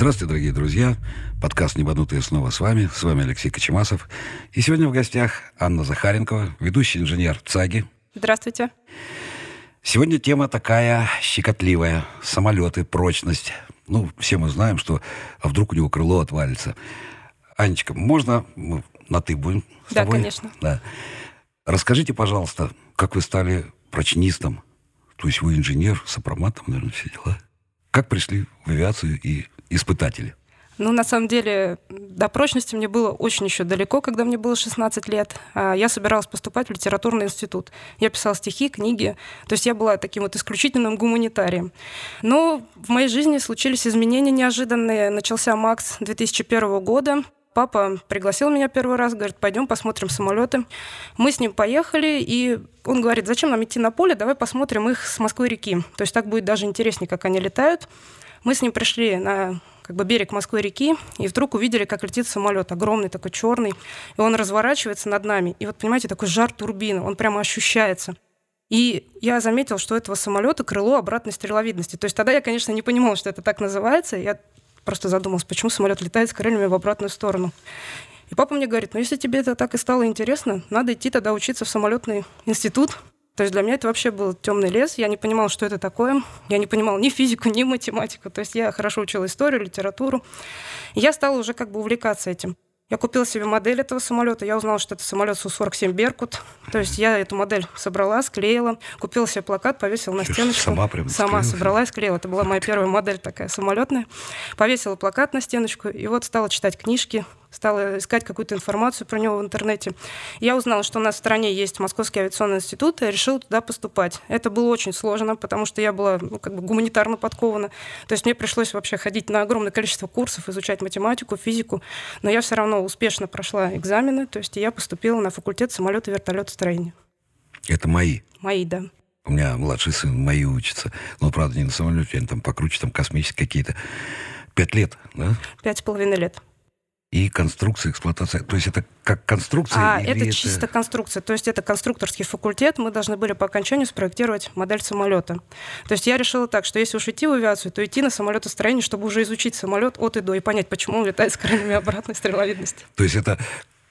Здравствуйте, дорогие друзья. Подкаст «Небанутые» снова с вами. С вами Алексей Кочемасов. И сегодня в гостях Анна Захаренкова, ведущий инженер ЦАГИ. Здравствуйте. Сегодня тема такая щекотливая. Самолеты, прочность. Ну, все мы знаем, что а вдруг у него крыло отвалится. Анечка, можно мы на «ты» будем с Да, тобой? конечно. Да. Расскажите, пожалуйста, как вы стали прочнистом? То есть вы инженер, сопроматом, наверное, все дела. Как пришли в авиацию и испытатели? Ну, на самом деле, до прочности мне было очень еще далеко, когда мне было 16 лет. А, Я собиралась поступать в литературный институт. Я писала стихи, книги. То есть я была таким вот исключительным гуманитарием. Но в моей жизни случились изменения неожиданные. Начался МАКС 2001 года. Папа пригласил меня первый раз, говорит, пойдем посмотрим самолеты. Мы с ним поехали, и он говорит, зачем нам идти на поле, давай посмотрим их с Москвы-реки. То есть так будет даже интереснее, как они летают. Мы с ним пришли на как бы берег Москвы-реки, и вдруг увидели, как летит самолет, огромный такой черный, и он разворачивается над нами. И вот, понимаете, такой жар турбины, он прямо ощущается. И я заметил, что у этого самолета крыло обратной стреловидности. То есть тогда я, конечно, не понимала, что это так называется. Я просто задумалась, почему самолет летает с крыльями в обратную сторону. И папа мне говорит, ну если тебе это так и стало интересно, надо идти тогда учиться в самолетный институт. То есть для меня это вообще был темный лес. Я не понимала, что это такое. Я не понимала ни физику, ни математику. То есть я хорошо учила историю, литературу. И я стала уже как бы увлекаться этим. Я купила себе модель этого самолета. Я узнала, что это самолет Су-47 «Беркут». То есть я эту модель собрала, склеила, купила себе плакат, повесила на стеночку. сама прям Сама склеила? собрала и склеила. Это была моя первая модель такая самолетная. Повесила плакат на стеночку, и вот стала читать книжки, стала искать какую-то информацию про него в интернете. Я узнала, что у нас в стране есть Московский авиационный институт, и решила туда поступать. Это было очень сложно, потому что я была ну, как бы гуманитарно подкована. То есть мне пришлось вообще ходить на огромное количество курсов, изучать математику, физику, но я все равно успешно прошла экзамены, то есть я поступила на факультет самолета и вертолетостроения. Это мои. Мои, да. У меня младший сын мои учится. Но, правда, не на самолете, они там покруче, там космические какие-то. Пять лет, да? Пять с половиной лет. И конструкция, эксплуатация. То есть это как конструкция? А, или это чисто конструкция. То есть это конструкторский факультет. Мы должны были по окончанию спроектировать модель самолета. То есть я решила так, что если уж идти в авиацию, то идти на самолетостроение, чтобы уже изучить самолет от и до и понять, почему он летает с крыльями обратной стреловидности. То есть это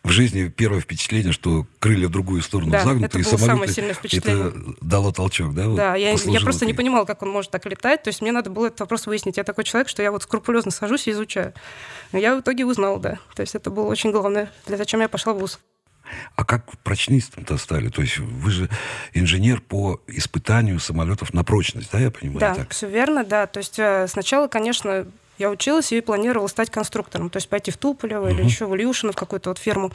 в жизни первое впечатление, что крылья в другую сторону Да, загнуты, это и самолет... самое сильное впечатление. Это дало толчок, да? вот, Да, я, я просто не понимала, как он может так летать. То есть мне надо было этот вопрос выяснить. Я такой человек, что я вот скрупулезно сажусь и изучаю. Но я в итоге узнала, да. То есть это было очень главное, для зачем я пошла в ВУЗ. А как прочнистом-то стали? То есть вы же инженер по испытанию самолетов на прочность, да, я понимаю? Да, так? все верно, да. То есть э, сначала, конечно, я училась и планировала стать конструктором, то есть пойти в Туполево или еще в Ильюшино, в какую-то вот фирму.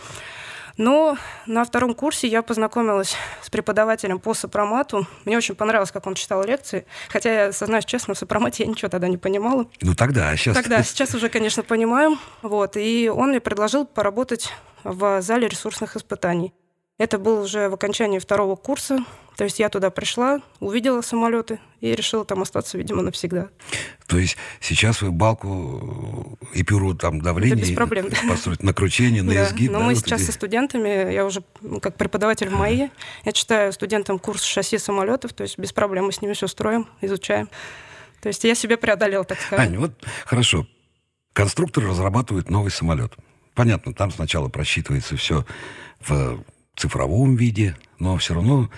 Но на втором курсе я познакомилась с преподавателем по сопромату. Мне очень понравилось, как он читал лекции. Хотя я, сознаюсь честно, в сопромате я ничего тогда не понимала. Ну тогда, а сейчас... Тогда, сейчас уже, конечно, понимаю. Вот. И он мне предложил поработать в зале ресурсных испытаний. Это было уже в окончании второго курса. То есть я туда пришла, увидела самолеты и решила там остаться, видимо, навсегда. То есть сейчас вы балку и перу там давления без проблем, да. построить на кручение, на Да, изгиб. Но да, мы вот сейчас эти- со студентами, я уже как преподаватель в МАИ, я читаю студентам курс шасси самолетов, то есть без проблем мы с ними все строим, изучаем. То есть я себя преодолела, так сказать. Аня, вот хорошо. Конструктор разрабатывает новый самолет. Понятно, там сначала просчитывается все в цифровом виде, но все равно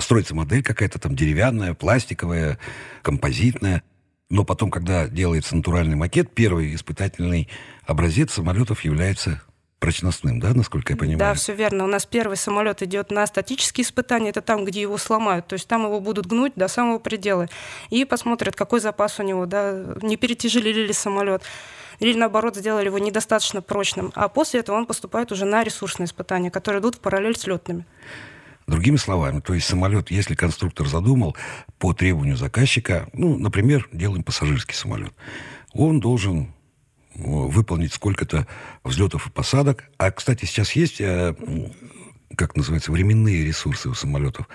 строится модель какая-то там деревянная, пластиковая, композитная. Но потом, когда делается натуральный макет, первый испытательный образец самолетов является прочностным, да, насколько я понимаю? Да, все верно. У нас первый самолет идет на статические испытания, это там, где его сломают, то есть там его будут гнуть до самого предела. И посмотрят, какой запас у него, да, не перетяжелили ли самолет, или наоборот сделали его недостаточно прочным. А после этого он поступает уже на ресурсные испытания, которые идут в параллель с летными. Другими словами, то есть самолет, если конструктор задумал по требованию заказчика, ну, например, делаем пассажирский самолет, он должен э, выполнить сколько-то взлетов и посадок. А, кстати, сейчас есть, э, как называется, временные ресурсы у самолетов.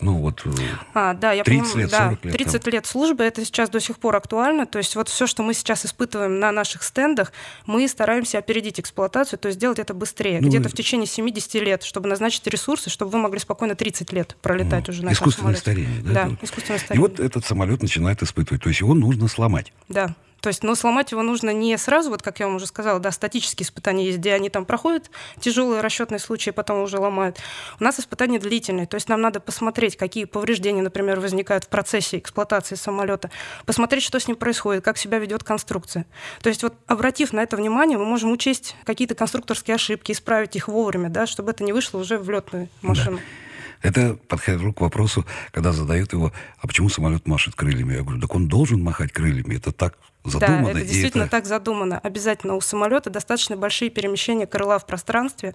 Ну, вот э, А, да, я 30 понимаю, лет, да, 40 лет 30 лет службы, это сейчас до сих пор актуально. То есть вот все, что мы сейчас испытываем на наших стендах, мы стараемся опередить эксплуатацию, то есть сделать это быстрее, Ну, где-то и- в течение 70 лет, чтобы назначить ресурсы, чтобы вы могли спокойно 30 лет пролетать уже на искусственное старение. Да, Да, искусственное И старение. вот этот самолет начинает испытывать. То есть его нужно сломать. Да, То есть, но сломать его нужно не сразу, вот как я вам уже сказала, да, статические испытания есть, где они там проходят тяжелые расчетные случаи, потом уже ломают. У нас испытания длительные, то есть нам надо посмотреть, какие повреждения, например, возникают в процессе эксплуатации самолета, посмотреть, что с ним происходит, как себя ведет конструкция. То есть вот обратив на это внимание, мы можем учесть какие-то конструкторские ошибки, исправить их вовремя, да, чтобы это не вышло уже в летную машину. Да. Это подходит к вопросу, когда задают его, а почему самолет машет крыльями? Я говорю, так он должен махать крыльями. Это так задумано. Да, это действительно это... так задумано. Обязательно у самолета достаточно большие перемещения крыла в пространстве.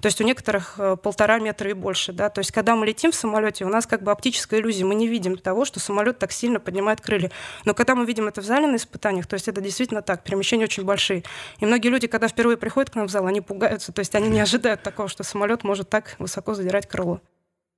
То есть у некоторых э, полтора метра и больше. Да? То есть когда мы летим в самолете, у нас как бы оптическая иллюзия. Мы не видим того, что самолет так сильно поднимает крылья. Но когда мы видим это в зале на испытаниях, то есть это действительно так. Перемещения очень большие. И многие люди, когда впервые приходят к нам в зал, они пугаются. То есть они не ожидают такого, что самолет может так высоко задирать крыло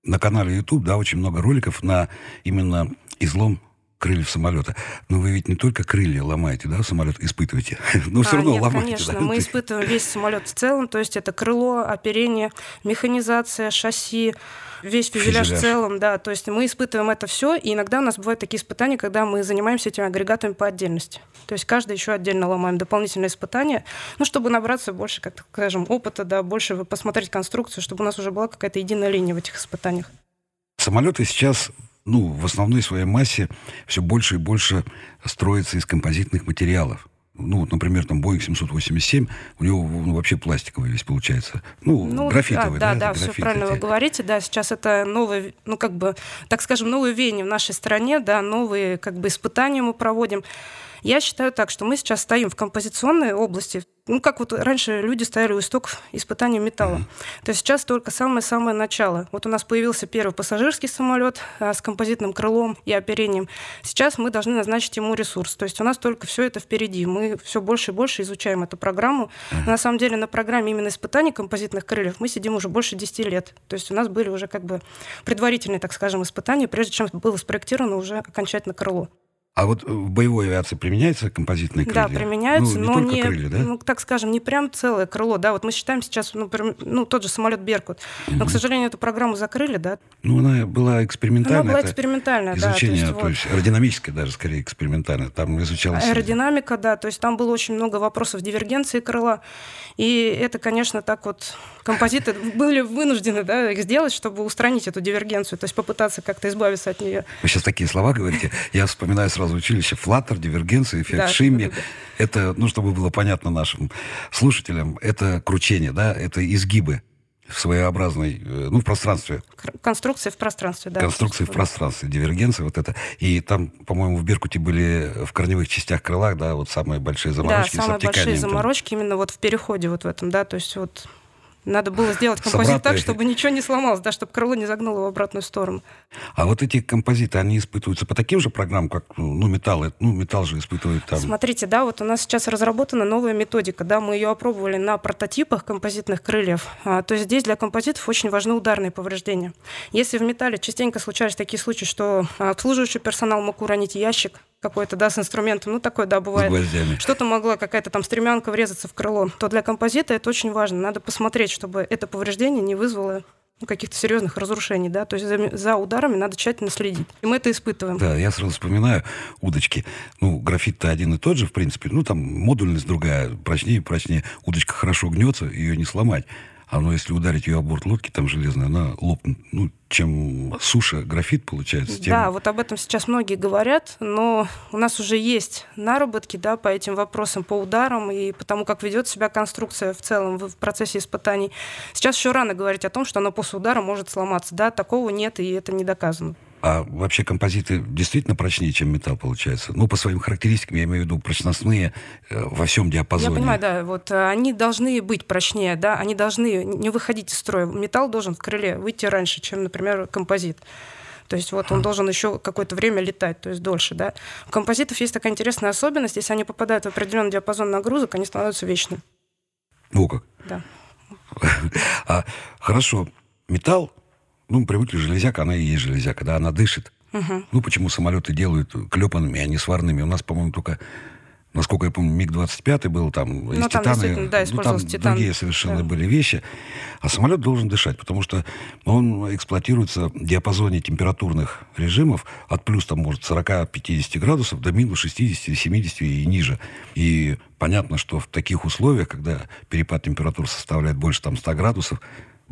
на канале YouTube, да, очень много роликов на именно излом крыльев самолета. Но вы ведь не только крылья ломаете, да, самолет испытываете, но все а, равно нет, ломаете. конечно, да? мы испытываем весь самолет в целом, то есть это крыло, оперение, механизация, шасси, весь фюзеляж, фюзеляж в целом, да. То есть мы испытываем это все, и иногда у нас бывают такие испытания, когда мы занимаемся этими агрегатами по отдельности. То есть каждый еще отдельно ломаем дополнительные испытания, ну, чтобы набраться больше, как скажем, опыта, да, больше посмотреть конструкцию, чтобы у нас уже была какая-то единая линия в этих испытаниях. Самолеты сейчас ну, в основной своей массе все больше и больше строятся из композитных материалов. Ну, вот, например, там Boeing 787, у него ну, вообще пластиковый весь получается. Ну, ну графитовый, да? Да, да, все правильно эти. вы говорите. Да, сейчас это новое, ну, как бы, так скажем, новые веяния в нашей стране, да, новые, как бы, испытания мы проводим. Я считаю так, что мы сейчас стоим в композиционной области, ну, как вот раньше люди стояли у истоков испытаний металла. Mm-hmm. То есть сейчас только самое-самое начало. Вот у нас появился первый пассажирский самолет а, с композитным крылом и оперением. Сейчас мы должны назначить ему ресурс. То есть у нас только все это впереди. Мы все больше и больше изучаем эту программу. Mm-hmm. На самом деле на программе именно испытаний композитных крыльев мы сидим уже больше 10 лет. То есть у нас были уже как бы предварительные, так скажем, испытания, прежде чем было спроектировано уже окончательно крыло. А вот в боевой авиации применяется композитные крылья? Да, применяются, ну, не но не, крылья, да? ну, так скажем, не прям целое крыло, да. Вот мы считаем сейчас, ну, ну тот же самолет Беркут, но, угу. к сожалению, эту программу закрыли, да. Ну, она была экспериментальная. Она была экспериментальная, да. Изучение, то есть, то есть вот... аэродинамическое даже, скорее, экспериментальное. Там изучалось... Аэродинамика, да, то есть там было очень много вопросов дивергенции крыла, и это, конечно, так вот композиты были вынуждены, да, их сделать, чтобы устранить эту дивергенцию, то есть попытаться как-то избавиться от нее. Вы сейчас такие слова говорите, я вспоминаю сразу училище. Флаттер, дивергенция, эффект да, Шимми. Да. Это, ну, чтобы было понятно нашим слушателям, это кручение, да, это изгибы в своеобразной, э, ну, в пространстве. Конструкция в пространстве, да. Конструкция в пространстве, дивергенция вот это. И там, по-моему, в Беркуте были в корневых частях крылах, да, вот самые большие заморочки да, самые большие заморочки там. именно вот в переходе вот в этом, да, то есть вот надо было сделать композит так, чтобы ничего не сломалось, да, чтобы крыло не загнуло в обратную сторону. А вот эти композиты, они испытываются по таким же программам, как ну, металл? Ну, металл же испытывают там. Смотрите, да, вот у нас сейчас разработана новая методика, да, мы ее опробовали на прототипах композитных крыльев. А, то есть здесь для композитов очень важны ударные повреждения. Если в металле частенько случались такие случаи, что обслуживающий персонал мог уронить ящик, какой-то, да, с инструментом, ну, такое, да, бывает. Что-то могла какая-то там стремянка врезаться в крыло, то для композита это очень важно. Надо посмотреть, чтобы это повреждение не вызвало ну, каких-то серьезных разрушений, да, то есть за, за ударами надо тщательно следить. И мы это испытываем. Да, я сразу вспоминаю удочки. Ну, графит-то один и тот же, в принципе. Ну, там модульность другая, прочнее, прочнее. Удочка хорошо гнется, ее не сломать. Ну, если ударить ее о борт лодки, там железная, она лопнет. Ну, чем суша, графит получается. Тем... Да, вот об этом сейчас многие говорят, но у нас уже есть наработки да, по этим вопросам, по ударам и по тому, как ведет себя конструкция в целом в процессе испытаний. Сейчас еще рано говорить о том, что она после удара может сломаться. Да, такого нет, и это не доказано. А вообще композиты действительно прочнее, чем металл получается? Ну, по своим характеристикам, я имею в виду прочностные э, во всем диапазоне. Я понимаю, да. Вот э, они должны быть прочнее, да, они должны не выходить из строя. Металл должен в крыле выйти раньше, чем, например, композит. То есть вот он должен еще какое-то время летать, то есть дольше, да. У композитов есть такая интересная особенность, если они попадают в определенный диапазон нагрузок, они становятся вечными. О как. Да. А, хорошо, металл ну, привыкли железяка, она и есть железяка, да, она дышит. Угу. Ну, почему самолеты делают клепанными, а не сварными? У нас, по-моему, только насколько я помню, МиГ-25 был там, ну, из там титана, да, ну, там титан. другие совершенно да. были вещи. А самолет должен дышать, потому что он эксплуатируется в диапазоне температурных режимов от плюс, там, может, 40-50 градусов до минус 60, 70 и ниже. И понятно, что в таких условиях, когда перепад температур составляет больше там 100 градусов,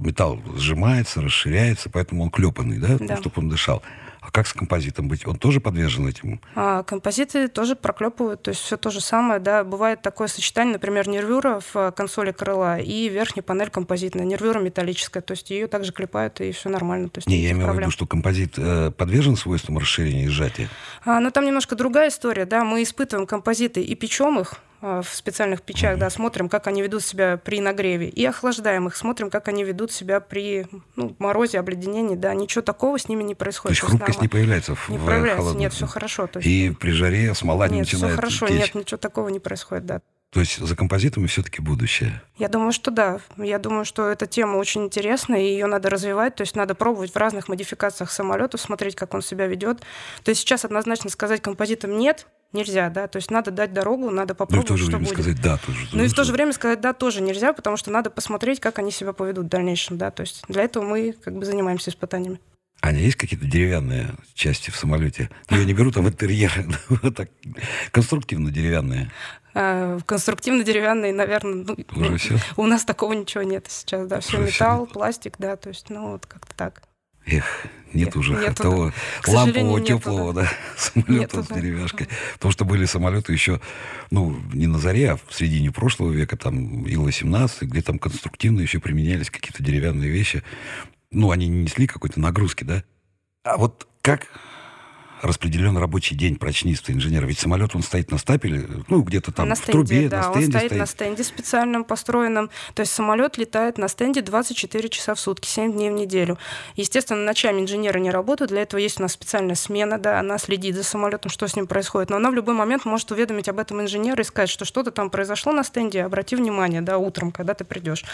металл сжимается, расширяется, поэтому он клепанный, да, да. чтобы он дышал. А как с композитом быть? Он тоже подвержен этим? А, композиты тоже проклепывают, то есть все то же самое, да. Бывает такое сочетание, например, нервюра в э, консоли крыла и верхняя панель композитная, нервюра металлическая, то есть ее также клепают, и все нормально. То есть Не, я имею в виду, что композит э, подвержен свойствам расширения и сжатия. А, но там немножко другая история, да. Мы испытываем композиты и печем их, в специальных печах, да, смотрим, как они ведут себя при нагреве, и охлаждаем их, смотрим, как они ведут себя при ну, морозе, обледенении, да, ничего такого с ними не происходит. То есть хрупкость не появляется в Не проявляется, нет, все хорошо. Есть... И при жаре смола нет, начинает все хорошо, течь. нет, ничего такого не происходит, да. То есть за композитами все-таки будущее? Я думаю, что да. Я думаю, что эта тема очень интересная, и ее надо развивать. То есть надо пробовать в разных модификациях самолетов, смотреть, как он себя ведет. То есть сейчас однозначно сказать композитам нет, нельзя, да, то есть надо дать дорогу, надо попробовать, ну, и в то же что время будет. сказать да тоже. Ну и в то же время сказать да тоже нельзя, потому что надо посмотреть, как они себя поведут в дальнейшем, да, то есть для этого мы как бы занимаемся испытаниями. Аня, есть какие-то деревянные части в самолете? Ну, я не беру там интерьер, так конструктивно деревянные. А, конструктивно деревянные, наверное, ну, Уже все? у нас такого ничего нет сейчас, да, все Уже металл, пластик, да, то есть, ну вот как-то так. Эх, нет, нет уже нету, того да. лампового, теплого да. самолета нету, с да. деревяшкой. Потому что были самолеты еще, ну, не на заре, а в середине прошлого века, там, Ил-18, где там конструктивно еще применялись какие-то деревянные вещи. Ну, они не несли какой-то нагрузки, да. А вот как распределен рабочий день прочниста инженера? Ведь самолет, он стоит на стапеле, ну, где-то там на в стенде, трубе, да, на он стенде стоит, стоит. на стенде специальном построенном. То есть самолет летает на стенде 24 часа в сутки, 7 дней в неделю. Естественно, ночами инженеры не работают, для этого есть у нас специальная смена, да, она следит за самолетом, что с ним происходит. Но она в любой момент может уведомить об этом инженера и сказать, что что-то там произошло на стенде, обрати внимание, да, утром, когда ты придешь.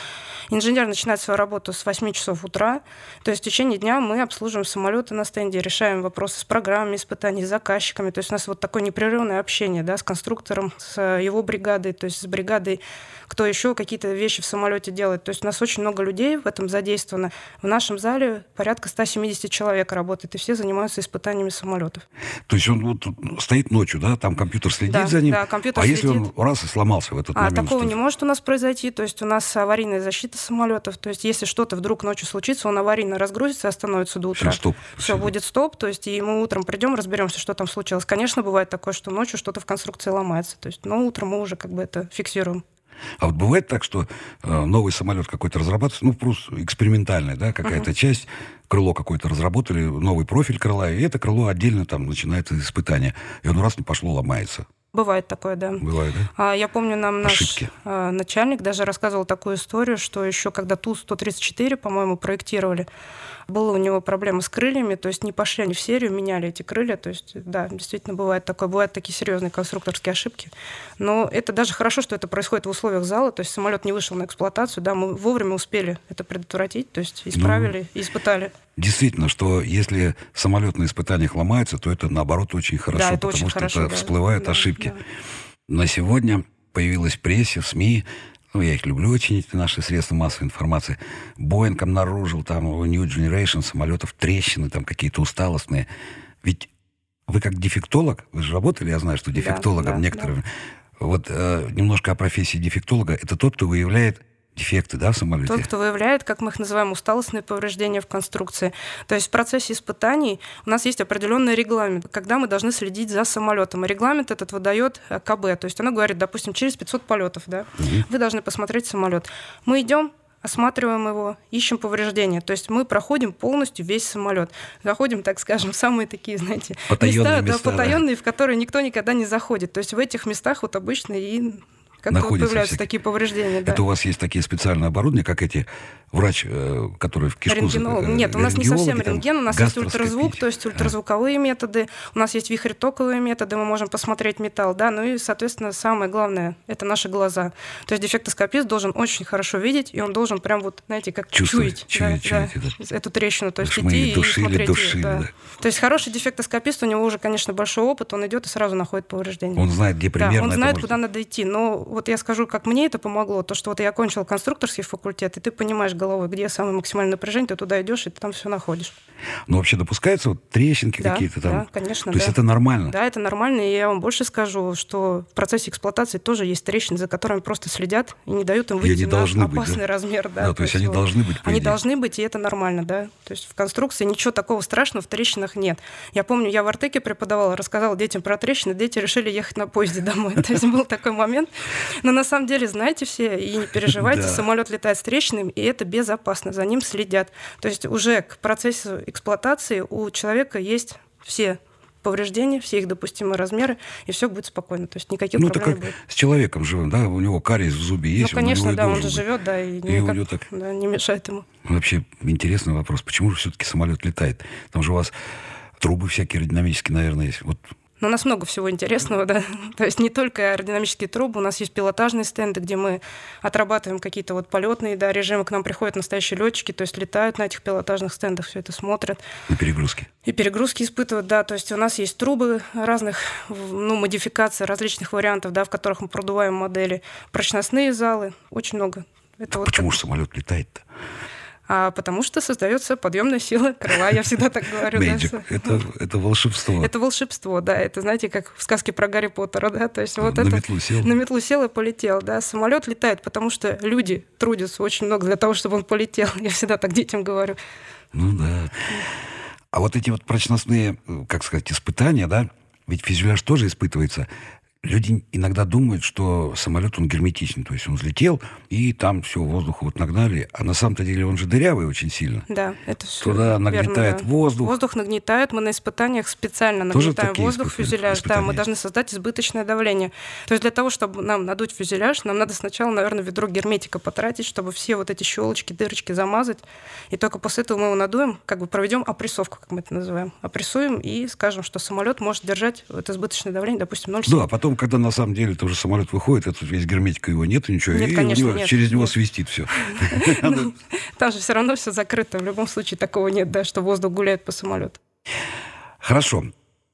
Инженер начинает свою работу с 8 часов утра, то есть в течение дня мы обслуживаем самолеты на стенде, решаем вопросы с программами испытаний, с заказчиками. То есть у нас вот такое непрерывное общение да, с конструктором, с его бригадой, то есть с бригадой, кто еще какие-то вещи в самолете делает. То есть у нас очень много людей в этом задействовано. В нашем зале порядка 170 человек работает, и все занимаются испытаниями самолетов. То есть он вот стоит ночью, да, там компьютер следит Да, за ним. да, компьютер а если следит. он раз и сломался в этот А момент? такого что- не может у нас произойти. То есть у нас аварийная защита самолетов. То есть если что-то вдруг ночью случится, он аварийно разгрузится и остановится до утра. Всё, стоп. Все, будет стоп. То есть и мы утром придем, разберемся, что там случилось. Конечно, бывает такое, что ночью что-то в конструкции ломается. То есть, но утром мы уже как бы это фиксируем. А вот бывает так, что э, новый самолет какой-то разрабатывается, ну, просто экспериментальный, да, какая-то часть, крыло какое-то разработали, новый профиль крыла, и это крыло отдельно там начинает испытание. И оно раз не пошло, ломается. Бывает такое, да. Бывает, да? А, Я помню, нам наш Ошибки. а, начальник даже рассказывал такую историю, что еще когда Ту-134, по-моему, проектировали, была у него проблема с крыльями, то есть не пошли они в серию, меняли эти крылья. То есть, да, действительно бывает такое. Бывают такие серьезные конструкторские ошибки. Но это даже хорошо, что это происходит в условиях зала, то есть самолет не вышел на эксплуатацию, да, мы вовремя успели это предотвратить, то есть исправили, Ну, испытали. Действительно, что если самолет на испытаниях ломается, то это, наоборот, очень хорошо, это потому очень что хорошо, это да. всплывают Да, ошибки. да. На сегодня появилась в прессе, в СМИ, ну, я их люблю очень, эти наши средства массовой информации. Боинг обнаружил там New Generation самолетов трещины там какие-то усталостные. Ведь вы как дефектолог, вы же работали, я знаю, что Да, дефектологом да, некоторым. Вот э, немножко о профессии дефектолога. Это тот, кто выявляет дефекты, да, в самолете? Тот, кто выявляет, как мы их называем, усталостные повреждения в конструкции. То есть в процессе испытаний у нас есть определенный регламент, когда мы должны следить за самолетом. И регламент этот выдает э, КБ. То есть оно говорит, допустим, через 500 полетов, да, вы должны посмотреть самолет. Мы идем, осматриваем его, ищем повреждения. То есть мы проходим полностью весь самолет. Заходим, так скажем, в самые такие, знаете, Потаённые места, места, да. да, потаенные, в которые никто никогда не заходит. То есть в этих местах вот обычно и как появляются всякие... такие повреждения. Да. Это у вас есть такие специальные оборудования, как эти врач, э, который в кишку... Рентгенолог. Э, Нет, у нас не совсем рентген, у нас есть ультразвук, то есть ультразвуковые а. методы, у нас есть вихрь-токовые методы, мы можем посмотреть металл, да, ну и, соответственно, самое главное, это наши глаза. То есть дефектоскопист должен очень хорошо видеть, и он должен прям вот, знаете, как чувствовать, чуять, да, чуять да. эту трещину, то есть идти душили, и смотреть. Душили, да. Да. То есть хороший дефектоскопист, у него уже, конечно, большой опыт, он идет и сразу находит повреждения. Он знает, где примерно Да, он знает, куда надо идти. Но вот я скажу, как мне это помогло, то, что вот я окончила конструкторский факультет, и ты понимаешь головой, где самое максимальное напряжение, ты туда идешь, и ты там все находишь. Ну, вообще допускаются вот трещинки да, какие-то там? Да, конечно, То да. есть это нормально? Да, это нормально, и я вам больше скажу, что в процессе эксплуатации тоже есть трещины, за которыми просто следят и не дают им выйти на опасный быть, да? размер. Да, да, то есть они вот. должны быть, Они должны быть, и это нормально, да. То есть в конструкции ничего такого страшного в трещинах нет. Я помню, я в Артеке преподавала, рассказала детям про трещины, дети решили ехать на поезде домой. То есть был такой момент. Но на самом деле, знаете все, и не переживайте, самолет летает с трещинами, и это безопасно, за ним следят. То есть уже к процессу эксплуатации у человека есть все повреждения, все их допустимые размеры, и все будет спокойно. То есть никаких ну, проблем не будет. с человеком живым, да? У него кариес в зубе есть. Ну, конечно, он да, он же живет, да, и, и никак, так... да, не мешает ему. Вообще интересный вопрос. Почему же все-таки самолет летает? Там же у вас трубы всякие аэродинамические, наверное, есть. Вот но у нас много всего интересного, да. То есть не только аэродинамические трубы, у нас есть пилотажные стенды, где мы отрабатываем какие-то вот полетные да, режимы, к нам приходят настоящие летчики, то есть летают на этих пилотажных стендах, все это смотрят. И перегрузки. И перегрузки испытывают, да. То есть у нас есть трубы разных, ну, модификаций, различных вариантов, да, в которых мы продуваем модели. Прочностные залы, очень много. Это вот почему же самолет летает-то? А потому что создается подъемная сила крыла. Я всегда так говорю. Magic. Да, это, это волшебство. Это волшебство, да. Это, знаете, как в сказке про Гарри Поттера, да. То есть вот на это... метлу сел. На метлу сел и полетел, да. Самолет летает, потому что люди трудятся очень много для того, чтобы он полетел. Я всегда так детям говорю. Ну да. А вот эти вот прочностные, как сказать, испытания, да, ведь фюзеляж тоже испытывается. Люди иногда думают, что самолет, он герметичный, то есть он взлетел, и там все, воздух вот нагнали, а на самом-то деле он же дырявый очень сильно. Да, это все Туда нагнетает да. воздух. Воздух нагнетает, мы на испытаниях специально Тоже нагнетаем воздух фюзеляж, да, мы должны создать избыточное давление. То есть для того, чтобы нам надуть фюзеляж, нам надо сначала, наверное, ведро герметика потратить, чтобы все вот эти щелочки, дырочки замазать, и только после этого мы его надуем, как бы проведем опрессовку, как мы это называем. Опрессуем и скажем, что самолет может держать это избыточное давление, допустим, 0,7. Да, а потом, когда на самом деле тоже самолет выходит, этот весь герметика его нет, ничего, нет, и конечно, него, нет, через него нет. свистит все. Ну, там же все равно все закрыто. В любом случае такого нет, да, что воздух гуляет по самолету. Хорошо.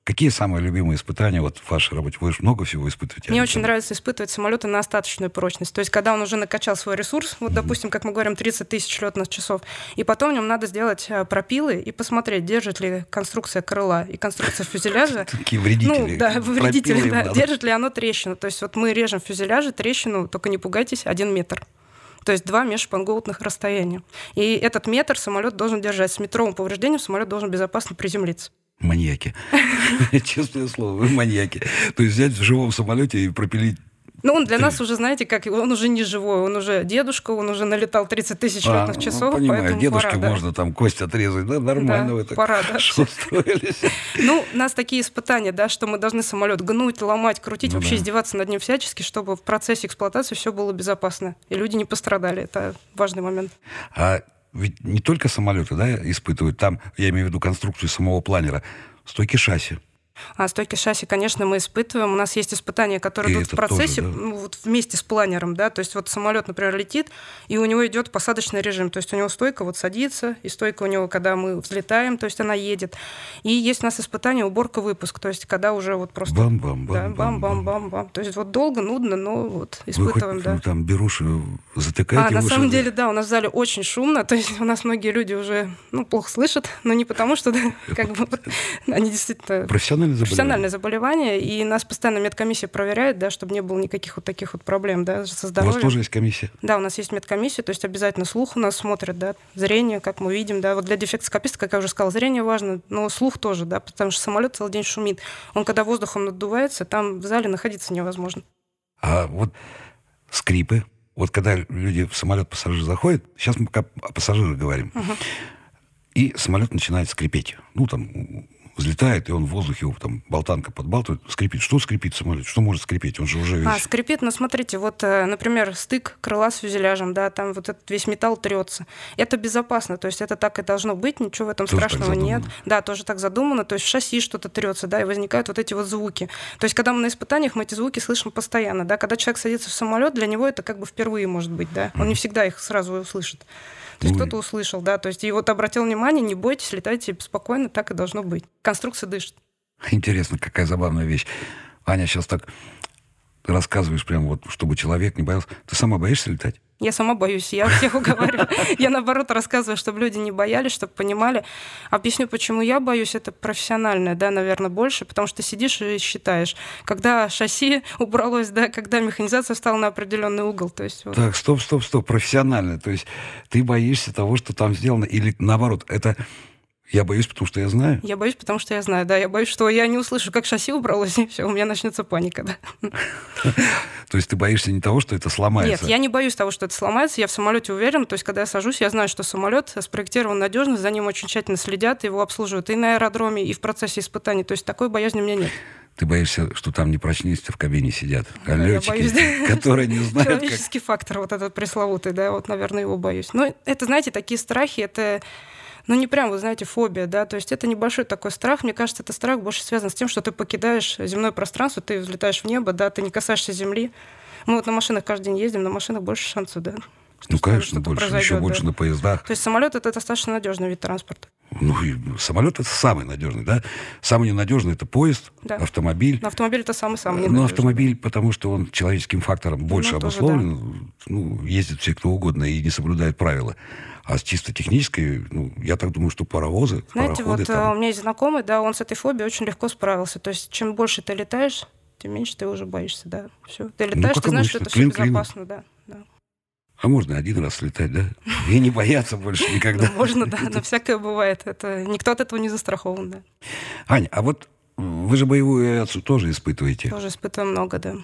Какие самые любимые испытания вот в вашей работе? Вы же много всего испытываете. Мне очень нравится испытывать самолеты на остаточную прочность. То есть, когда он уже накачал свой ресурс, вот, mm-hmm. допустим, как мы говорим, 30 тысяч летных часов, и потом в нем надо сделать а, пропилы и посмотреть, держит ли конструкция крыла и конструкция фюзеляжа. Такие вредители. Ну, да, вредители, да. Держит ли оно трещину. То есть, вот мы режем фюзеляжи, трещину, только не пугайтесь, один метр то есть два межшпангоутных расстояния. И этот метр самолет должен держать. С метровым повреждением самолет должен безопасно приземлиться. Маньяки. Честное слово, вы маньяки. То есть взять в живом самолете и пропилить ну, он для нас уже, знаете, как он уже не живой, он уже дедушка, он уже налетал 30 тысяч а, летных часов. Ну, понимаю, дедушке пора, можно да. там кость отрезать, да, нормально да, вы так пора, да. устроились. Ну, у нас такие испытания, да, что мы должны самолет гнуть, ломать, крутить, ну, вообще да. издеваться над ним всячески, чтобы в процессе эксплуатации все было безопасно, и люди не пострадали. Это важный момент. А ведь не только самолеты, да, испытывают, там, я имею в виду конструкцию самого планера, стойки шасси. А стойки шасси, конечно, мы испытываем. У нас есть испытания, которые и идут в процессе тоже, да? ну, вот вместе с планером. Да? То есть вот самолет, например, летит, и у него идет посадочный режим. То есть у него стойка вот садится, и стойка у него, когда мы взлетаем, то есть она едет. И есть у нас испытание уборка-выпуск. То есть когда уже вот просто... Бам-бам-бам. Да, бам-бам-бам-бам. То есть вот долго, нудно, но вот испытываем, Вы хоть, да. Ну, там беруши затыкаете А, на самом деле, да, у нас в зале очень шумно. То есть у нас многие люди уже, ну, плохо слышат, но не потому, что да, как бы они действительно... Профессиональные заболевания. Профессиональные заболевание, и нас постоянно медкомиссия проверяет, да, чтобы не было никаких вот таких вот проблем да, со здоровьем. У вас тоже есть комиссия? Да, у нас есть медкомиссия, то есть обязательно слух у нас смотрят, да, зрение, как мы видим, да. Вот для дефектоскописта, как я уже сказала, зрение важно, но слух тоже, да, потому что самолет целый день шумит. Он, когда воздухом надувается, там в зале находиться невозможно. А вот скрипы, вот когда люди в самолет пассажир заходит, сейчас мы пока о пассажирах говорим, угу. и самолет начинает скрипеть. Ну, там взлетает, и он в воздухе, его там болтанка подбалтывает, скрипит. Что скрипит самолет? Что может скрипеть? Он же уже весь... А, скрипит, ну смотрите, вот, э, например, стык крыла с фюзеляжем, да, там вот этот весь металл трется. Это безопасно, то есть это так и должно быть, ничего в этом тоже страшного нет. Да, тоже так задумано, то есть в шасси что-то трется, да, и возникают вот эти вот звуки. То есть когда мы на испытаниях, мы эти звуки слышим постоянно, да, когда человек садится в самолет, для него это как бы впервые может быть, да, он не всегда их сразу услышит. То есть ну, кто-то услышал, да, то есть и вот обратил внимание, не бойтесь, летайте спокойно, так и должно быть. Конструкция дышит. Интересно, какая забавная вещь. Аня сейчас так рассказываешь прям вот, чтобы человек не боялся. Ты сама боишься летать? Я сама боюсь, я всех уговариваю. Я, наоборот, рассказываю, чтобы люди не боялись, чтобы понимали. Объясню, почему я боюсь. Это профессиональное, да, наверное, больше, потому что сидишь и считаешь. Когда шасси убралось, да, когда механизация встала на определенный угол. То есть, вот. Так, стоп, стоп, стоп, профессионально. То есть ты боишься того, что там сделано, или наоборот, это я боюсь, потому что я знаю. Я боюсь, потому что я знаю, да. Я боюсь, что я не услышу, как шасси убралось, и все, у меня начнется паника, да. То есть ты боишься не того, что это сломается? Нет, я не боюсь того, что это сломается. Я в самолете уверен. То есть, когда я сажусь, я знаю, что самолет спроектирован надежно, за ним очень тщательно следят, его обслуживают и на аэродроме, и в процессе испытаний. То есть такой боязни у меня нет. Ты боишься, что там не прочнистые в кабине сидят, а да, летчики, боюсь, да. которые не знают, Человеческий как... фактор вот этот пресловутый, да, вот, наверное, его боюсь. Но это, знаете, такие страхи, это ну, не прям, вы знаете, фобия, да, то есть это небольшой такой страх. Мне кажется, это страх больше связан с тем, что ты покидаешь земное пространство, ты взлетаешь в небо, да, ты не касаешься земли. Мы вот на машинах каждый день ездим, на машинах больше шансов, да. Ну, конечно, больше, еще больше да. на поездах. То есть самолет это достаточно надежный вид транспорта. Ну, и самолет это самый надежный, да? Самый ненадежный это поезд, да. автомобиль. Но автомобиль это самый-самый ненадежный. Ну, автомобиль, потому что он человеческим фактором больше ну, обусловлен. Тоже, да. Ну, ездит все кто угодно и не соблюдает правила. А с чисто технической, ну, я так думаю, что паровозы, Знаете, вот там... Э, у меня есть знакомый, да, он с этой фобией очень легко справился. То есть чем больше ты летаешь, тем меньше ты уже боишься, да. Все. Ты ну, летаешь, ну, ты знаешь, что это все безопасно, да. да. А можно один раз летать, да? И не бояться больше никогда. Ну, можно, да, но всякое бывает. Это никто от этого не застрахован, да. Аня, а вот вы же боевую авиацию тоже испытываете? Тоже испытываем много, да.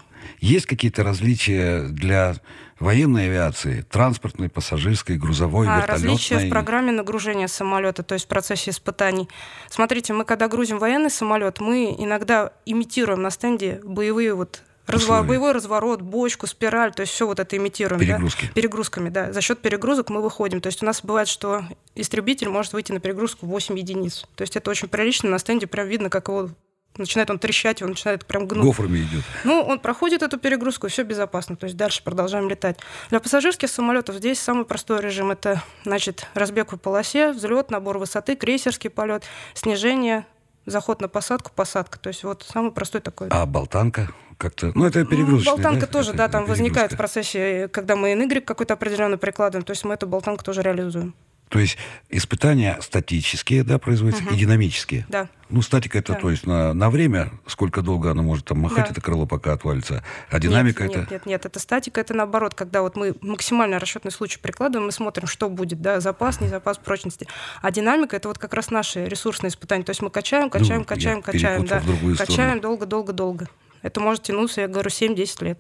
Есть какие-то различия для военной авиации, транспортной, пассажирской, грузовой, а, вертолетной? Различия в программе нагружения самолета, то есть в процессе испытаний. Смотрите, мы когда грузим военный самолет, мы иногда имитируем на стенде боевые вот Разво... Боевой разворот, бочку, спираль, то есть все вот это имитируем. Перегрузки. Да? Перегрузками, да. За счет перегрузок мы выходим. То есть у нас бывает, что истребитель может выйти на перегрузку 8 единиц. То есть это очень прилично. На стенде прям видно, как его начинает он трещать, он начинает прям гнуть. Гофрами идет. Ну, он проходит эту перегрузку, и все безопасно. То есть дальше продолжаем летать. Для пассажирских самолетов здесь самый простой режим. Это, значит, разбег по полосе, взлет, набор высоты, крейсерский полет, снижение, заход на посадку, посадка. То есть вот самый простой такой. А болтанка? Как-то, ну, это перегрузочная, Болтанка да? тоже, это да, там возникает в процессе, когда мы NY какой-то определенный прикладываем, то есть мы эту болтанку тоже реализуем. То есть испытания статические, да, производятся, угу. и динамические. Да. Ну, статика это, да. то есть на, на время, сколько долго оно может там махать, да. это крыло, пока отвалится. А динамика нет, это... Нет, нет, нет, это статика, это наоборот, когда вот мы максимально расчетный случай прикладываем, мы смотрим, что будет, да, запас, не запас прочности. А динамика это вот как раз наши ресурсные испытания. То есть мы качаем, качаем, ну, качаем, качаем, да. Качаем долго-долго-долго. Это может тянуться, я говорю, 7-10 лет.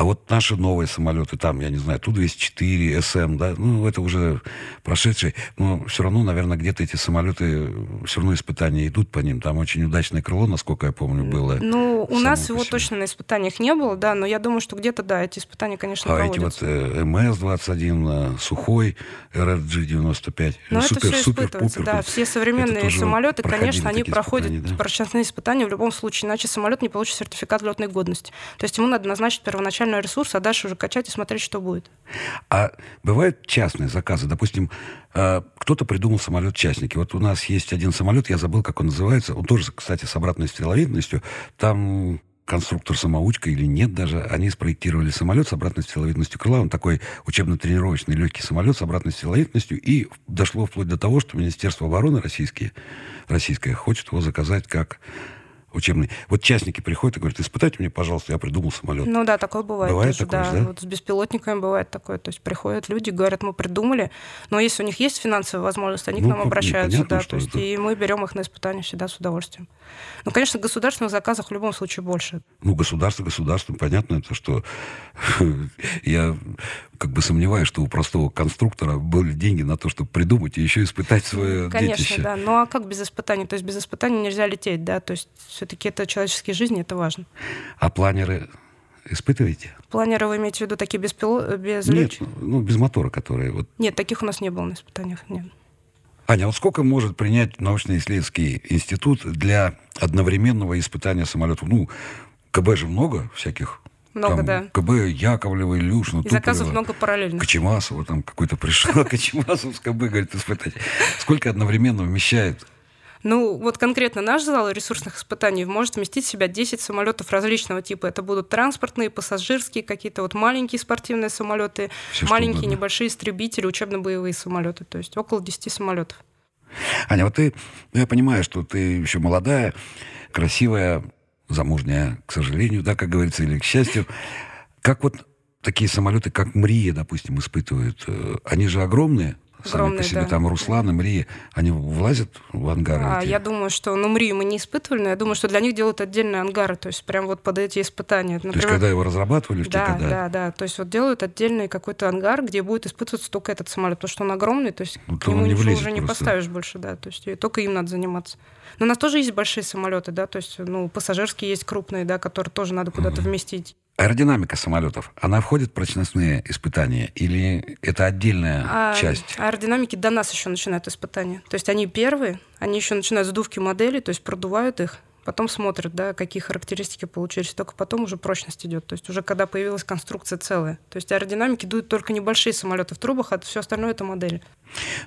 А вот наши новые самолеты, там, я не знаю, Ту-204, СМ, да, ну, это уже прошедшие, но все равно, наверное, где-то эти самолеты, все равно испытания идут по ним. Там очень удачное крыло, насколько я помню, было. Ну, у нас его точно на испытаниях не было, да, но я думаю, что где-то, да, эти испытания, конечно, а проводятся. эти вот э, МС-21, э, Сухой, РРГ-95, но супер, это все супер, испытывается, пупер, да, все современные самолеты, конечно, они проходят да? прочностные испытания в любом случае, иначе самолет не получит сертификат летной годности. То есть ему надо назначить первоначально начальный ресурс, а дальше уже качать и смотреть, что будет. А бывают частные заказы? Допустим, э, кто-то придумал самолет-частники. Вот у нас есть один самолет, я забыл, как он называется. Он тоже, кстати, с обратной стреловидностью. Там конструктор-самоучка или нет даже, они спроектировали самолет с обратной стреловидностью крыла. Он такой учебно-тренировочный легкий самолет с обратной стреловидностью. И дошло вплоть до того, что Министерство обороны российские, российское хочет его заказать как учебный. Вот частники приходят и говорят, испытайте мне, пожалуйста, я придумал самолет. Ну да, такое бывает. Бывает тоже, такое, да. да? Вот с беспилотниками бывает такое. То есть приходят люди, говорят, мы придумали, но если у них есть финансовая возможность, они Ну, к нам обращаются, да, что то есть это. и мы берем их на испытания всегда с удовольствием. Ну, конечно, государственных заказов в любом случае больше. Ну, государство государством, понятно, это что я как бы сомневаюсь, что у простого конструктора были деньги на то, чтобы придумать и еще испытать свое Конечно, детище. да. Ну а как без испытаний? То есть без испытаний нельзя лететь, да. То есть все-таки это человеческие жизни, это важно. А планеры испытываете? Планеры вы имеете в виду такие без, пило... без Нет, ну, без мотора, которые вот Нет, таких у нас не было на испытаниях. Нет. Аня, вот сколько может принять научно-исследовательский институт для одновременного испытания самолетов? Ну, КБ же много всяких. Много, Там да. КБ Яковлева, Илюшина, И заказов Туполева, много параллельно. Кочемасова там какой-то пришел, Кочемасов с КБ, говорит, испытать. Сколько одновременно вмещает? Ну, вот конкретно наш зал ресурсных испытаний может вместить в себя 10 самолетов различного типа. Это будут транспортные, пассажирские, какие-то вот маленькие спортивные самолеты, что маленькие небольшие истребители, учебно-боевые самолеты. То есть около 10 самолетов. Аня, вот ты, ну, я понимаю, что ты еще молодая, красивая, замужняя, к сожалению, да, как говорится, или к счастью. Как вот такие самолеты, как Мрия, допустим, испытывают? Э, Они же огромные, сами Огромные, по себе. да. Там Руслан и Мрия, они влазят в ангары? А, эти? я думаю, что, ну, Мрию мы не испытывали, но я думаю, что для них делают отдельные ангары, то есть прям вот под эти испытания. То есть, когда его разрабатывали в Да, года? да, да. То есть вот делают отдельный какой-то ангар, где будет испытываться только этот самолет, потому что он огромный, то есть Ну, к нему не ничего уже не просто. поставишь больше, да. То есть и только им надо заниматься. Но у нас тоже есть большие самолеты, да, то есть ну пассажирские есть крупные, да, которые тоже надо куда-то вместить. Аэродинамика самолетов, она входит в прочностные испытания или это отдельная А часть? аэродинамики до нас еще начинают испытания. То есть они первые, они еще начинают с дувки моделей, то есть продувают их, потом смотрят, да, какие характеристики получились, только потом уже прочность идет. То есть уже когда появилась конструкция целая. То есть аэродинамики дуют только небольшие самолеты в трубах, а все остальное это модели.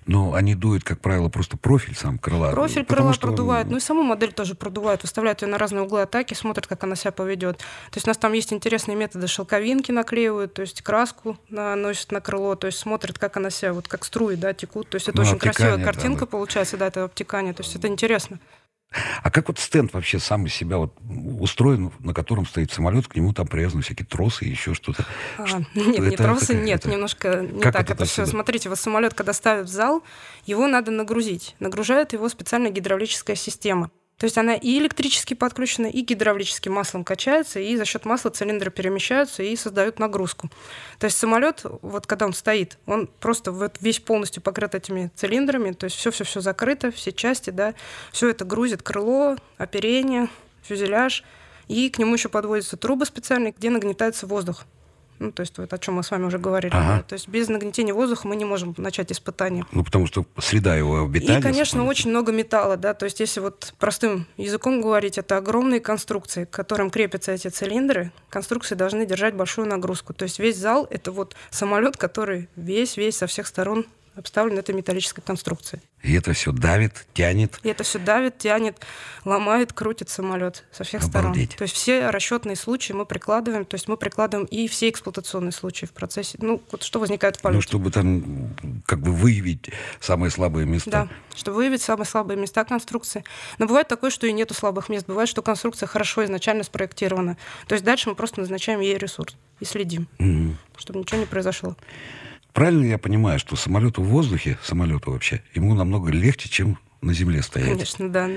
Но они дуют, как правило, просто профиль сам крыла. Профиль крыла что, продувают, ну и саму модель тоже продувают, выставляют ее на разные углы атаки, смотрят, как она себя поведет. То есть у нас там есть интересные методы, шелковинки наклеивают, то есть краску наносят на крыло, то есть смотрят, как она себя, вот как струи, да, текут. То есть это Ну, очень красивая да, картинка да. получается, да, это обтекание, то есть это интересно. А как вот стенд вообще сам из себя вот устроен, на котором стоит самолет, к нему там привязаны всякие тросы и еще что-то? А, Что- нет, не это тросы, такая- нет, это- немножко не Как так это это все. Смотрите, вот самолет, когда ставят в зал, его надо нагрузить. Нагружает его специальная гидравлическая система. То есть она и электрически подключена, и гидравлически маслом качается, и за счет масла цилиндры перемещаются и создают нагрузку. То есть самолет, вот когда он стоит, он просто вот весь полностью покрыт этими цилиндрами, то есть все-все-все закрыто, все части, да, все это грузит крыло, оперение, фюзеляж, и к нему еще подводятся трубы специальные, где нагнетается воздух. Ну, то есть вот о чем мы с вами уже говорили. Ага. да. То есть без нагнетения воздуха мы не можем начать испытание. Ну, потому что среда его обитания... И, конечно, самолета. очень много металла, да, то есть если вот простым языком говорить, это огромные конструкции, к которым крепятся эти цилиндры. Конструкции должны держать большую нагрузку. То есть весь зал — это вот самолет, который весь-весь со всех сторон обставлен этой металлической конструкцией. И это все давит, тянет. И это все давит, тянет, ломает, крутит самолет со всех Обалдеть. сторон. То есть все расчетные случаи мы прикладываем, то есть мы прикладываем и все эксплуатационные случаи в процессе. Ну, вот что возникает в полете. Ну, чтобы там как бы выявить самые слабые места. Да, чтобы выявить самые слабые места конструкции. Но бывает такое, что и нету слабых мест. Бывает, что конструкция хорошо изначально спроектирована. То есть дальше мы просто назначаем ей ресурс и следим, Мгм. чтобы ничего не произошло. Правильно я понимаю, что самолету в воздухе, самолету вообще, ему намного легче, чем на земле стоять? Конечно, да.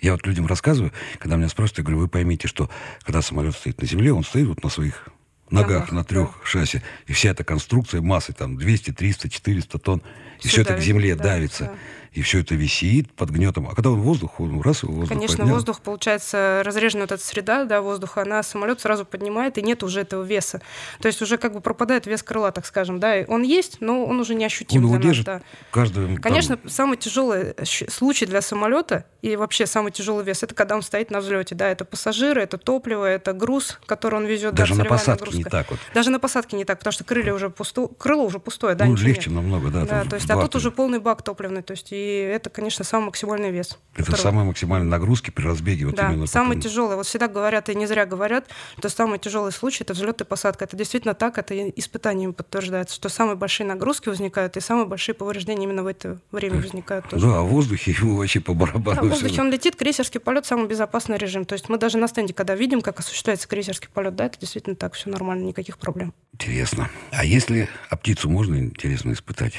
Я вот людям рассказываю, когда меня спрашивают, я говорю, вы поймите, что когда самолет стоит на земле, он стоит вот на своих ногах, Ногах, на трех шасси, и вся эта конструкция массой там 200, 300, 400 тонн, и Всё все это к земле да, давится, да. И все это висит под гнетом. А когда он воздух, он раз его воздух Конечно, поднял. воздух, получается, разрежена вот эта среда да, воздуха, она самолет сразу поднимает, и нет уже этого веса. То есть уже как бы пропадает вес крыла, так скажем. Да, он есть, но он уже не ощутим Он для нас, держит да. каждый... там, Конечно, самый тяжелый случай для самолета и вообще самый тяжелый вес это когда он стоит на взлете. Да, это пассажиры, это топливо, это груз, который он везет. даже да, на посадке нагрузка. не так вот. Даже на посадке не так, потому что крылья уже пусто... крыло уже пустое, да, ну, легче нет. намного, да. Да, там то есть, а тут уже полный бак топливный, то есть и это, конечно, самый максимальный вес. Это который... самые максимальные нагрузки при разбеге. Вот да, самые потом... тяжелые. Вот всегда говорят, и не зря говорят, что самый тяжелый случай – это взлет и посадка. Это действительно так, это испытаниями подтверждается, что самые большие нагрузки возникают, и самые большие повреждения именно в это время возникают тоже. Да, а в воздухе ему вообще по барабану. Да, в воздухе он летит, крейсерский полет – самый безопасный режим. То есть мы даже на стенде, когда видим, как осуществляется крейсерский полет, да, это действительно так, все нормально, никаких проблем. Интересно. А если а птицу можно, интересно, испытать?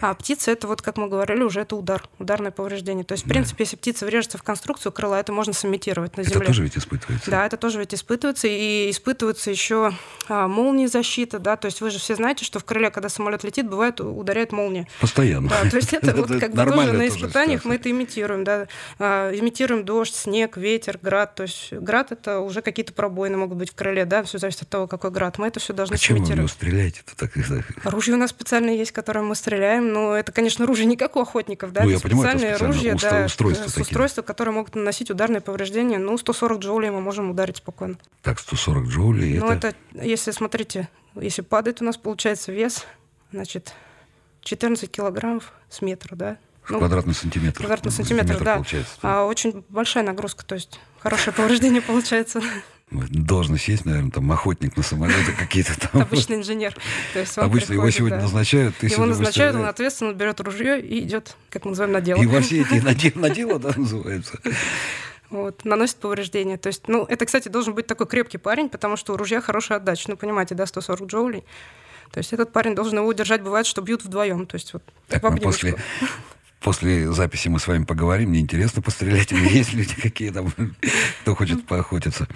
А птица – это вот, как мы говорили, уже это удар, ударное повреждение. То есть, в да. принципе, если птица врежется в конструкцию крыла, это можно сымитировать на земле. Это тоже ведь испытывается? Да, это тоже ведь испытывается. И испытывается еще а, молнии защита, да, то есть вы же все знаете, что в крыле, когда самолет летит, бывает, ударяет молния. Постоянно. Да, то есть это вот как бы тоже на испытаниях мы это имитируем, да. А, имитируем дождь, снег, ветер, град. То есть град — это уже какие-то пробоины могут быть в крыле, да, все зависит от того, какой град. Мы это все должны а сымитировать. Чем вы стреляете-то так? Ружье у нас специальное есть, которое мы стреляем, но это, конечно, ружье не как у охотников, да, ну, это я понимаю, специальные это ружья, да, устройства, с устройства, которые могут наносить ударные повреждения. Ну, 140 джоулей мы можем ударить спокойно. Так, 140 джоулей Ну, это, если, смотрите, если падает у нас, получается, вес, значит, 14 килограммов с метра, да? Ну, квадратный сантиметр. Квадратный сантиметр, да. Получается. А, очень большая нагрузка, то есть хорошее повреждение получается. Должность есть, наверное, там охотник на самолете какие-то там. Обычный инженер. То есть Обычно его сегодня да. назначают, ты Его назначают, он ответственно берет ружье и идет, как мы называем, на дело. И во все эти на дело, да, называется. Вот, наносит повреждения. То есть, ну, это, кстати, должен быть такой крепкий парень, потому что у ружья хорошая отдача. Ну, понимаете, да, 140 джоулей. То есть этот парень должен его удержать. Бывает, что бьют вдвоем. То есть вот так, в после, после записи мы с вами поговорим. Мне интересно пострелять. Есть люди какие там, кто хочет поохотиться.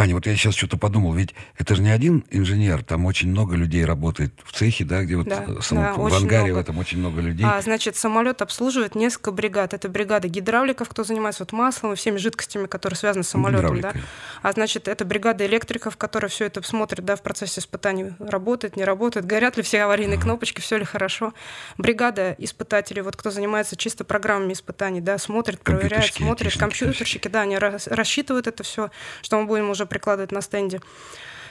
Аня, вот я сейчас что-то подумал, ведь это же не один инженер, там очень много людей работает в цехе, да, где вот да, сам, да, в ангаре много. в этом очень много людей. А, значит, самолет обслуживает несколько бригад. Это бригада гидравликов, кто занимается вот маслом и всеми жидкостями, которые связаны с самолетом, да. А значит, это бригада электриков, которые все это смотрят, да, в процессе испытаний, работает, не работает, горят ли все аварийные а. кнопочки, все ли хорошо. Бригада испытателей, вот кто занимается чисто программами испытаний, да, смотрит, проверяет, смотрит, компьютерщики, да, они рассчитывают это все, что мы будем уже прикладывать на стенде.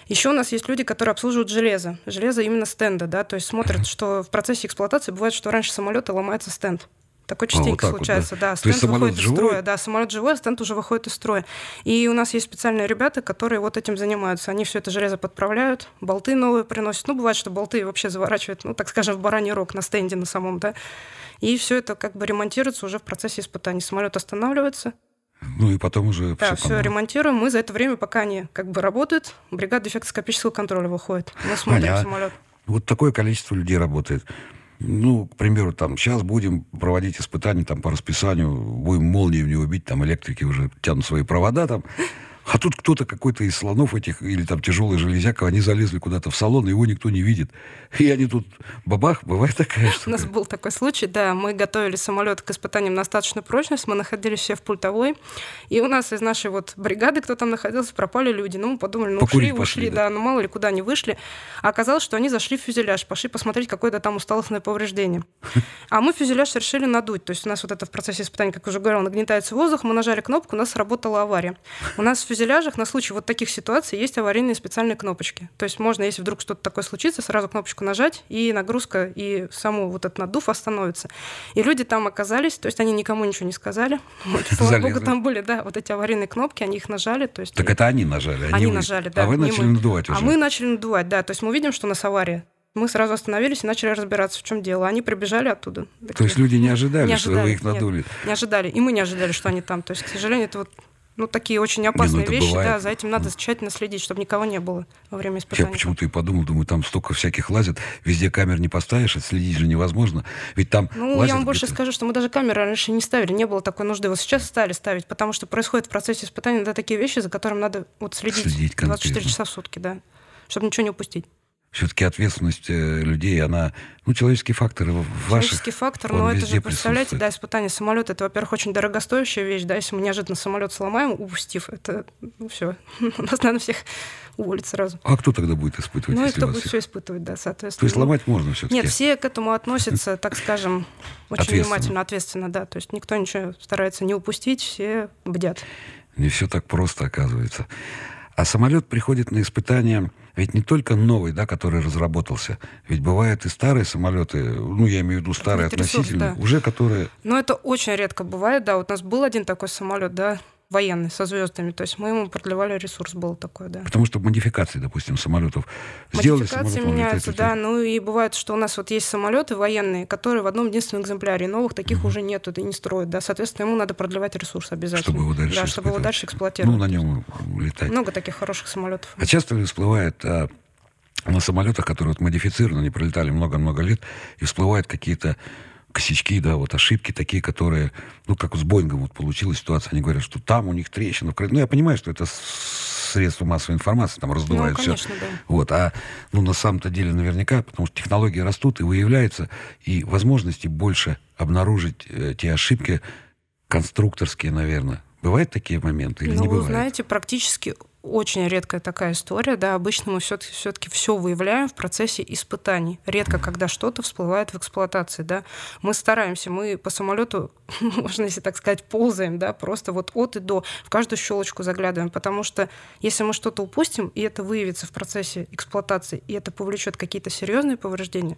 Еще у нас есть люди, которые обслуживают железо. Железо именно стенда, да, то есть смотрят, что в процессе эксплуатации бывает, что раньше самолета ломается стенд. Такое частенько а, вот случается, вот, да. да. Стенд есть выходит из строя, да, самолет живой, а стенд уже выходит из строя. И у нас есть специальные ребята, которые вот этим занимаются. Они все это железо подправляют, болты новые приносят. Ну, бывает, что болты вообще заворачивают, ну, так скажем, в бараний рог на стенде на самом, да. И все это как бы ремонтируется уже в процессе испытаний. Самолет останавливается, ну и потом уже да, все, все ремонтируем. Мы за это время, пока они как бы работают, бригада дефектоскопического контроля выходит. Мы смотрим Аня, самолет. Вот такое количество людей работает. Ну, к примеру, там, сейчас будем проводить испытания там, по расписанию, будем молнии в него бить, там электрики уже тянут свои провода, там, а тут кто-то какой-то из слонов этих, или там тяжелый железяк, они залезли куда-то в салон, и его никто не видит. И они тут, бабах, бывает такая штука. У нас был такой случай, да, мы готовили самолет к испытаниям на остаточную прочность, мы находились все в пультовой, и у нас из нашей вот бригады, кто там находился, пропали люди. Ну, мы подумали, ну, Покурить ушли, пошли, ушли, да. да, ну, мало ли куда они вышли. А оказалось, что они зашли в фюзеляж, пошли посмотреть какое-то там усталостное повреждение. А мы фюзеляж решили надуть, то есть у нас вот это в процессе испытания, как уже говорил, нагнетается воздух, мы нажали кнопку, у нас сработала авария. У нас в фюзеляжах на случай вот таких ситуаций есть аварийные специальные кнопочки. То есть можно, если вдруг что-то такое случится, сразу кнопочку нажать, и нагрузка, и саму вот этот надув остановится. И люди там оказались, то есть они никому ничего не сказали. Вот, слава богу, там были, да, вот эти аварийные кнопки, они их нажали. То есть, так это они нажали? Они, они вы... нажали, да. А вы начали мы. надувать а уже? А мы начали надувать, да. То есть мы видим, что у нас авария. Мы сразу остановились и начали разбираться, в чем дело. Они прибежали оттуда. Такие. То есть люди не ожидали, не ожидали что вы их надули? Нет, не ожидали. И мы не ожидали, что они там. То есть, к сожалению, это вот ну, такие очень опасные не, ну, вещи, бывает. да, за этим надо тщательно следить, чтобы никого не было во время испытаний. Я почему-то и подумал, думаю, там столько всяких лазят, везде камер не поставишь, отследить же невозможно, ведь там Ну, я вам больше скажу, что мы даже камеры раньше не ставили, не было такой нужды. Вот сейчас стали ставить, потому что происходит в процессе испытаний да, такие вещи, за которыми надо вот следить, следить 24 часа в сутки, да, чтобы ничего не упустить все-таки ответственность э, людей, она, ну, человеческий фактор в Человеческий фактор, но это же, представляете, да, испытание самолета, это, во-первых, очень дорогостоящая вещь, да, если мы неожиданно самолет сломаем, упустив, это, ну, все, у нас надо всех уволить сразу. А кто тогда будет испытывать? Ну, и кто будет все испытывать, да, соответственно. То есть сломать можно все-таки? Нет, все к этому относятся, так скажем, очень внимательно, ответственно, да, то есть никто ничего старается не упустить, все бдят. Не все так просто, оказывается. А самолет приходит на испытания, ведь не только новый, да, который разработался, ведь бывают и старые самолеты, ну, я имею в виду старые относительно, ресурс, да. уже которые... Ну, это очень редко бывает, да, вот у нас был один такой самолет, да, военный, со звездами. То есть мы ему продлевали ресурс, был такой, да. Потому что модификации, допустим, самолетов сделали. Модификации меняются, да. Ну и бывает, что у нас вот есть самолеты военные, которые в одном единственном экземпляре. Новых таких угу. уже нету и не строят, да. Соответственно, ему надо продлевать ресурс обязательно. Чтобы его дальше Да, чтобы его дальше эксплуатировать. Ну, на нем летать. Много таких хороших самолетов. А часто ли всплывает а, на самолетах, которые вот модифицированы, они пролетали много-много лет, и всплывают какие-то косячки, да, вот ошибки такие, которые, ну, как с Боингом вот получилась ситуация, они говорят, что там у них трещина. Ну, я понимаю, что это средства массовой информации, там раздувают ну, конечно, все. Да. Вот, а, ну, на самом-то деле наверняка, потому что технологии растут и выявляются, и возможности больше обнаружить э, те ошибки конструкторские, наверное. Бывают такие моменты или ну, не бывает? знаете, практически очень редкая такая история, да, обычно мы все-таки все, выявляем в процессе испытаний. Редко, когда что-то всплывает в эксплуатации, да. Мы стараемся, мы по самолету, можно если так сказать, ползаем, да, просто вот от и до, в каждую щелочку заглядываем, потому что если мы что-то упустим, и это выявится в процессе эксплуатации, и это повлечет какие-то серьезные повреждения,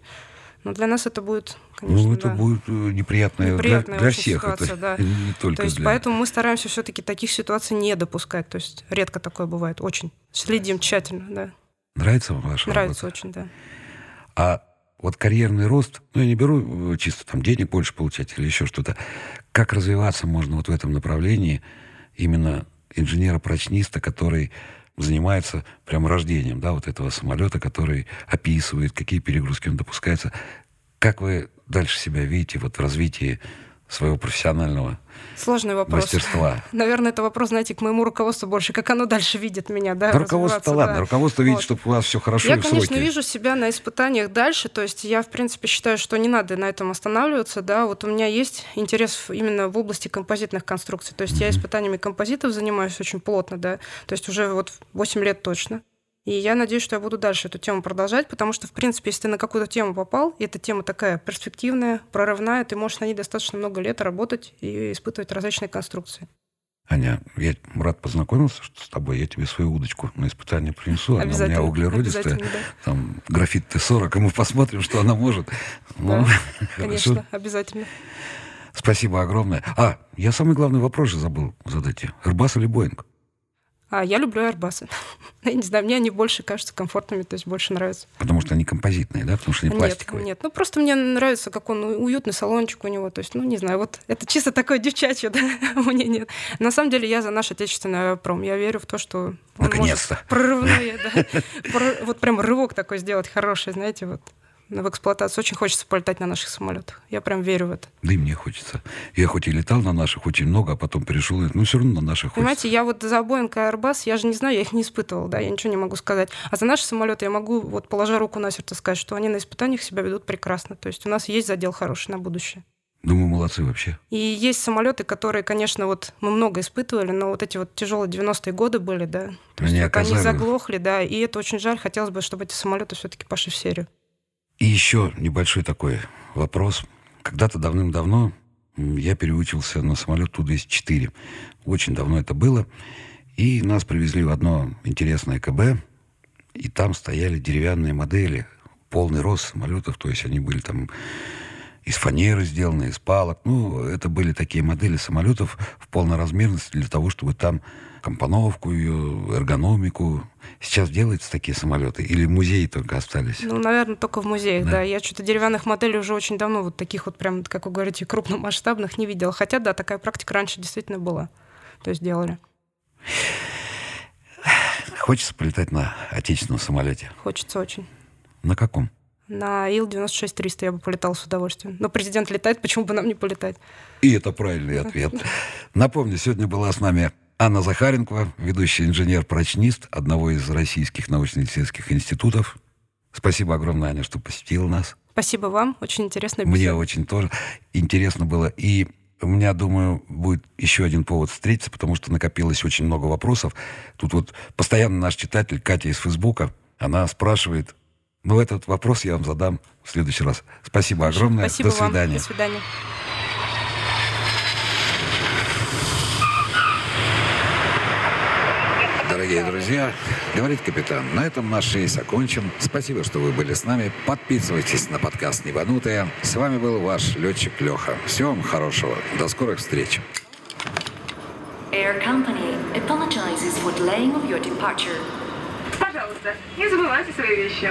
но для нас это будет, конечно, Ну, это да, будет э, неприятное, неприятная для, для всех. Ситуация, это да. не только То есть для... поэтому мы стараемся все-таки таких ситуаций не допускать. То есть редко такое бывает, очень. Следим тщательно, да. Нравится вам ваша Нравится работа? очень, да. А вот карьерный рост, ну, я не беру э, чисто там денег больше получать или еще что-то. Как развиваться можно вот в этом направлении именно инженера-прочниста, который занимается прям рождением да, вот этого самолета, который описывает, какие перегрузки он допускается. Как вы дальше себя видите вот в развитии своего профессионального Сложный вопрос. мастерства? Наверное, это вопрос, знаете, к моему руководству больше, как оно дальше видит меня, да? руководство ладно, да. руководство видит, вот. чтобы у вас все хорошо Я, и конечно, сроки. вижу себя на испытаниях дальше, то есть я, в принципе, считаю, что не надо на этом останавливаться, да, вот у меня есть интерес именно в области композитных конструкций, то есть mm-hmm. я испытаниями композитов занимаюсь очень плотно, да, то есть уже вот 8 лет точно. И я надеюсь, что я буду дальше эту тему продолжать, потому что, в принципе, если ты на какую-то тему попал, и эта тема такая перспективная, прорывная, ты можешь на ней достаточно много лет работать и испытывать различные конструкции. Аня, я рад познакомился что с тобой. Я тебе свою удочку на испытание принесу. Она у меня углеродистая. Да. Там графит Т-40, и мы посмотрим, что она может. Да, ну, конечно, обязательно. Спасибо огромное. А, я самый главный вопрос же забыл задать. Airbus или Boeing? А я люблю Airbus. я не знаю, мне они больше кажутся комфортными, то есть больше нравятся. Потому что они композитные, да? Потому что они нет, пластиковые? Нет, ну просто мне нравится, как он уютный салончик у него. То есть, ну не знаю, вот это чисто такое девчачье, да? мне нет. На самом деле я за наш отечественный пром. Я верю в то, что он Наконец-то. может прорывное, да. Вот прям рывок такой сделать хороший, знаете, вот в эксплуатацию. Очень хочется полетать на наших самолетах. Я прям верю в это. Да и мне хочется. Я хоть и летал на наших очень много, а потом перешел, но все равно на наших Понимаете, хочется. я вот за Boeing и Airbus, я же не знаю, я их не испытывал, да, я ничего не могу сказать. А за наши самолеты я могу, вот положа руку на сердце, сказать, что они на испытаниях себя ведут прекрасно. То есть у нас есть задел хороший на будущее. Думаю, молодцы вообще. И есть самолеты, которые, конечно, вот мы много испытывали, но вот эти вот тяжелые 90-е годы были, да. То они, есть, они заглохли, да. И это очень жаль. Хотелось бы, чтобы эти самолеты все-таки пошли в серию. И еще небольшой такой вопрос. Когда-то давным-давно я переучился на самолет Ту-204. Очень давно это было. И нас привезли в одно интересное КБ, и там стояли деревянные модели, полный рост самолетов, то есть они были там из фанеры сделаны, из палок. Ну, это были такие модели самолетов в полной размерности для того, чтобы там компоновку ее, эргономику. Сейчас делаются такие самолеты? Или музеи только остались? Ну, наверное, только в музеях, да. да. Я что-то деревянных моделей уже очень давно, вот таких вот прям, как вы говорите, крупномасштабных не видела. Хотя, да, такая практика раньше действительно была. То есть делали. Хочется полетать на отечественном самолете? Хочется очень. На каком? На Ил-96-300 я бы полетал с удовольствием. Но президент летает, почему бы нам не полетать? И это правильный ответ. Напомню, сегодня была с нами Анна Захаренкова, ведущий инженер-прочнист одного из российских научно-исследовательских институтов. Спасибо огромное, Аня, что посетила нас. Спасибо вам, очень интересно. Мне очень тоже интересно было. И у меня, думаю, будет еще один повод встретиться, потому что накопилось очень много вопросов. Тут вот постоянно наш читатель Катя из Фейсбука, она спрашивает, ну, этот вопрос я вам задам в следующий раз. Спасибо огромное. Спасибо До свидания. Вам. До свидания. Дорогие друзья. Говорит капитан, на этом наш рейс окончен. Спасибо, что вы были с нами. Подписывайтесь на подкаст «Небанутые». С вами был ваш летчик Леха. Всего вам хорошего. До скорых встреч. Air Company apologizes for delaying of your departure. Пожалуйста, не забывайте свои вещи.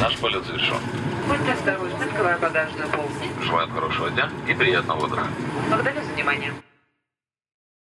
Наш полет завершен. Будьте осторожны, открывая багажную полку. Желаем хорошего дня и приятного утра. Благодарю за внимание.